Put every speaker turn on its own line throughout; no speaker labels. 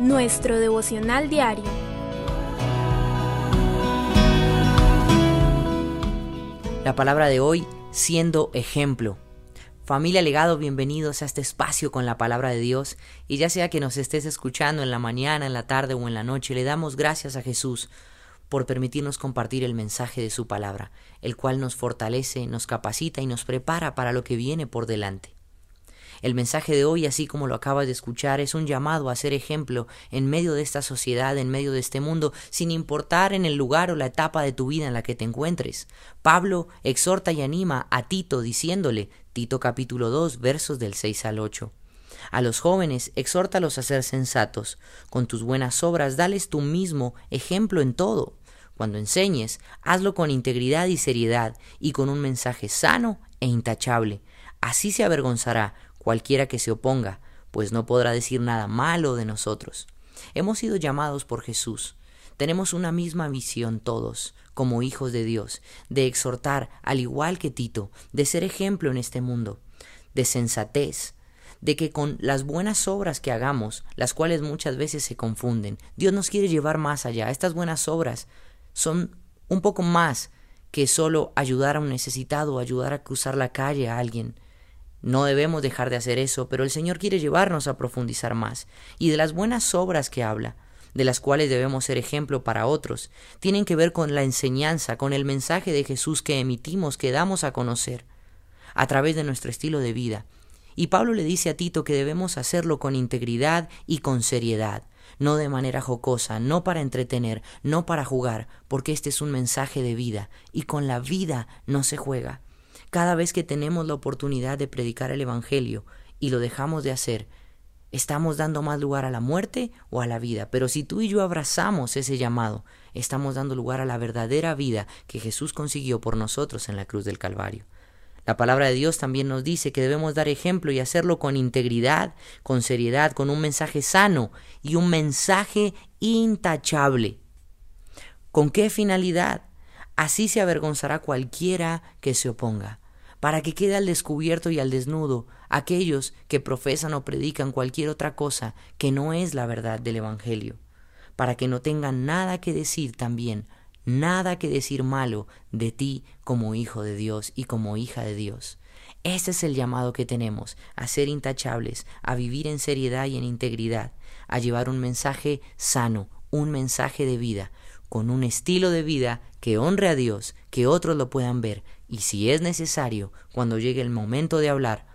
nuestro devocional diario.
La palabra de hoy, siendo ejemplo. Familia Legado, bienvenidos a este espacio con la palabra de Dios. Y ya sea que nos estés escuchando en la mañana, en la tarde o en la noche, le damos gracias a Jesús por permitirnos compartir el mensaje de su palabra, el cual nos fortalece, nos capacita y nos prepara para lo que viene por delante. El mensaje de hoy, así como lo acabas de escuchar, es un llamado a ser ejemplo en medio de esta sociedad, en medio de este mundo, sin importar en el lugar o la etapa de tu vida en la que te encuentres. Pablo exhorta y anima a Tito diciéndole, Tito capítulo 2, versos del 6 al 8. A los jóvenes, exhórtalos a ser sensatos. Con tus buenas obras, dales tú mismo ejemplo en todo. Cuando enseñes, hazlo con integridad y seriedad, y con un mensaje sano e intachable. Así se avergonzará cualquiera que se oponga, pues no podrá decir nada malo de nosotros. Hemos sido llamados por Jesús. Tenemos una misma visión todos, como hijos de Dios, de exhortar, al igual que Tito, de ser ejemplo en este mundo, de sensatez, de que con las buenas obras que hagamos, las cuales muchas veces se confunden, Dios nos quiere llevar más allá. Estas buenas obras son un poco más que solo ayudar a un necesitado, ayudar a cruzar la calle a alguien, no debemos dejar de hacer eso, pero el Señor quiere llevarnos a profundizar más. Y de las buenas obras que habla, de las cuales debemos ser ejemplo para otros, tienen que ver con la enseñanza, con el mensaje de Jesús que emitimos, que damos a conocer, a través de nuestro estilo de vida. Y Pablo le dice a Tito que debemos hacerlo con integridad y con seriedad, no de manera jocosa, no para entretener, no para jugar, porque este es un mensaje de vida, y con la vida no se juega. Cada vez que tenemos la oportunidad de predicar el Evangelio y lo dejamos de hacer, estamos dando más lugar a la muerte o a la vida. Pero si tú y yo abrazamos ese llamado, estamos dando lugar a la verdadera vida que Jesús consiguió por nosotros en la cruz del Calvario. La palabra de Dios también nos dice que debemos dar ejemplo y hacerlo con integridad, con seriedad, con un mensaje sano y un mensaje intachable. ¿Con qué finalidad? Así se avergonzará cualquiera que se oponga, para que quede al descubierto y al desnudo aquellos que profesan o predican cualquier otra cosa que no es la verdad del Evangelio, para que no tengan nada que decir también, nada que decir malo de ti como hijo de Dios y como hija de Dios. Ese es el llamado que tenemos, a ser intachables, a vivir en seriedad y en integridad, a llevar un mensaje sano, un mensaje de vida, con un estilo de vida que honre a Dios, que otros lo puedan ver, y si es necesario, cuando llegue el momento de hablar,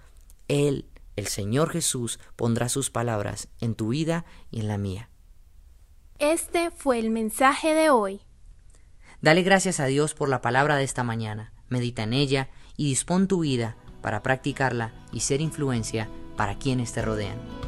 Él, el Señor Jesús, pondrá sus palabras en tu vida y en la mía.
Este fue el mensaje de hoy.
Dale gracias a Dios por la palabra de esta mañana, medita en ella y dispón tu vida para practicarla y ser influencia para quienes te rodean.